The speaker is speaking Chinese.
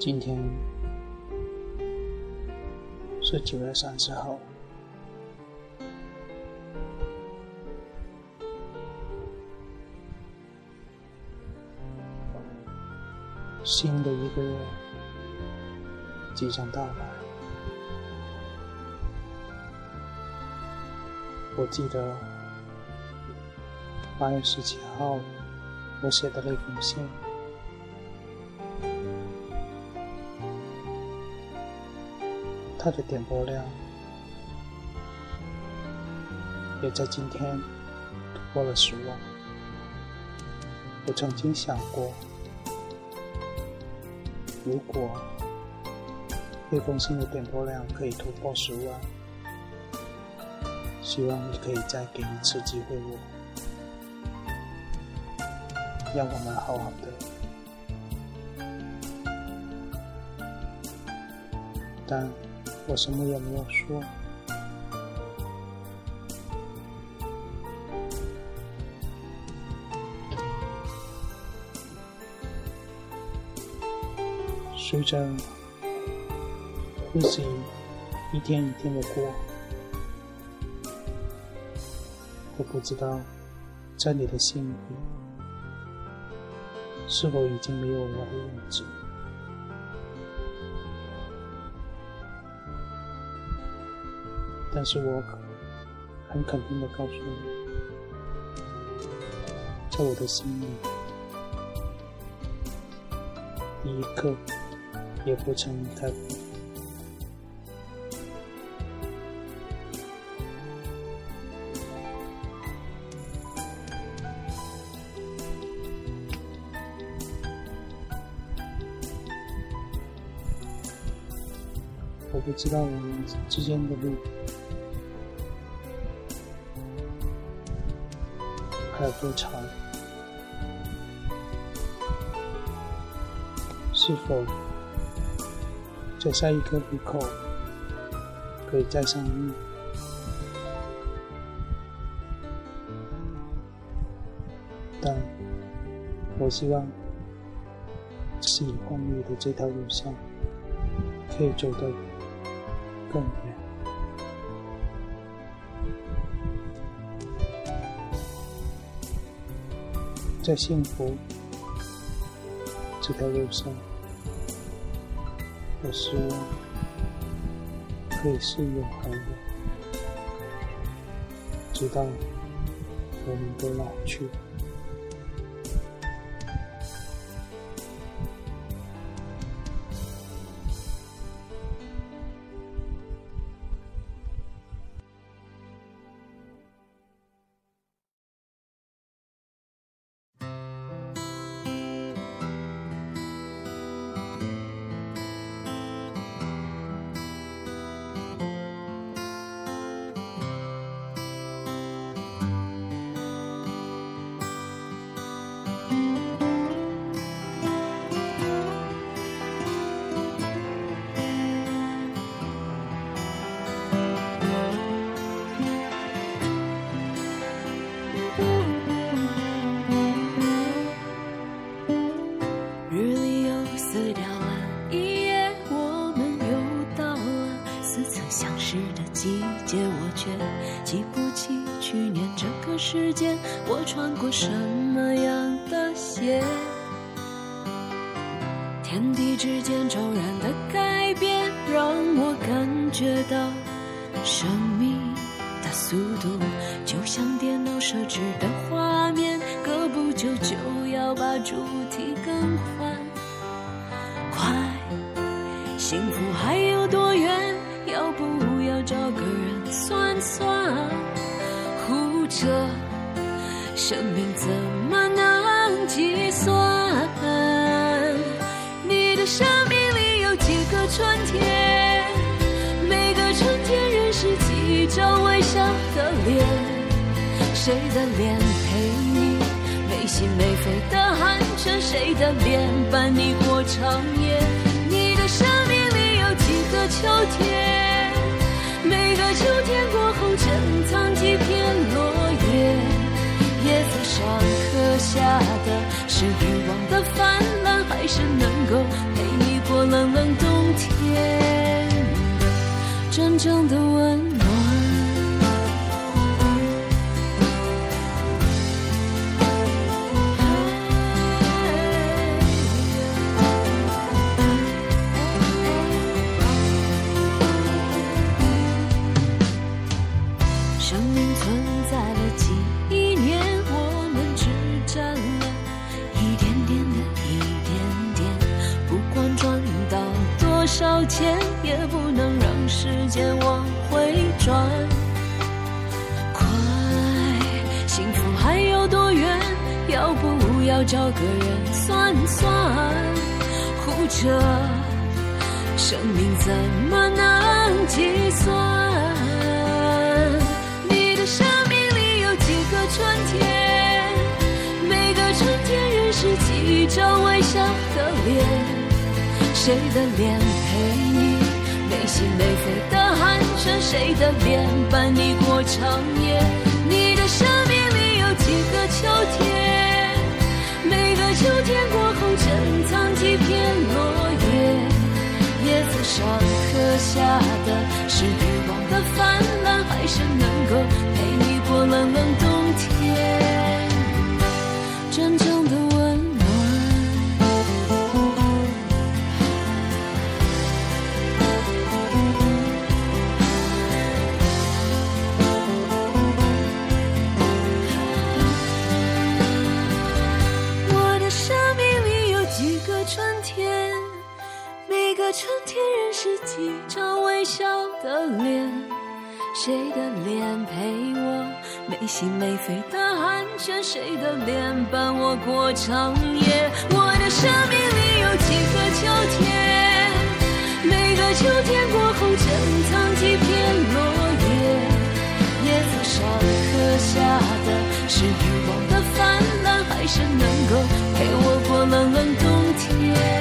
今天是九月三十号，新的一个月即将到来。我记得八月十七号我写的那封信。它的点播量也在今天突破了十万。我曾经想过，如果那封信的点播量可以突破十万，希望你可以再给一次机会我，让我们好好的。但。我什么也没有说。随着日子一天一天的过，我不知道在你的心里是否已经没有我的影子。但是我很肯定的告诉你，在我的心里，一刻也不曾离开。我不知道我们之间的路。还有多长？是否在下一个路口可以再相遇？但我希望喜欢你的这条路上可以走得更远。在幸福这条路上，我希望可以是永恒的，直到我们都老去。我穿过什么样的鞋？天地之间骤然的改变，让我感觉到生命的速度，就像电脑设置的画面，隔不久就要把主题更换。快，幸福还有多远？要不要找个人算算？这生命怎么能计算？你的生命里有几个春天？每个春天认识几张微笑的脸？谁的脸陪你没心没肺的寒暄？谁的脸伴你过长夜？你的生命里有几个秋天？下的是欲望的泛滥。还是能够陪你过冷冷冬天，真正的温暖。少钱，也不能让时间往回转。快，幸福还有多远？要不要找个人算算？活着，生命怎么能计算？你的生命里有几个春天？每个春天认识几张微笑的脸，谁的脸陪你没心没肺的寒暄？谁的脸伴你过长夜？你的生命里有几个秋天？每个秋天过后珍藏几片落叶，叶子上刻下的是欲望的泛滥，还是能够陪你过冷冷冬认识几张微笑的脸，谁的脸陪我没心没肺的寒暄，谁的脸伴我过长夜。我的生命里有几个秋天，每个秋天过后珍藏几片落叶。叶子上刻下的是欲望的泛滥，还是能够陪我过冷冷冬天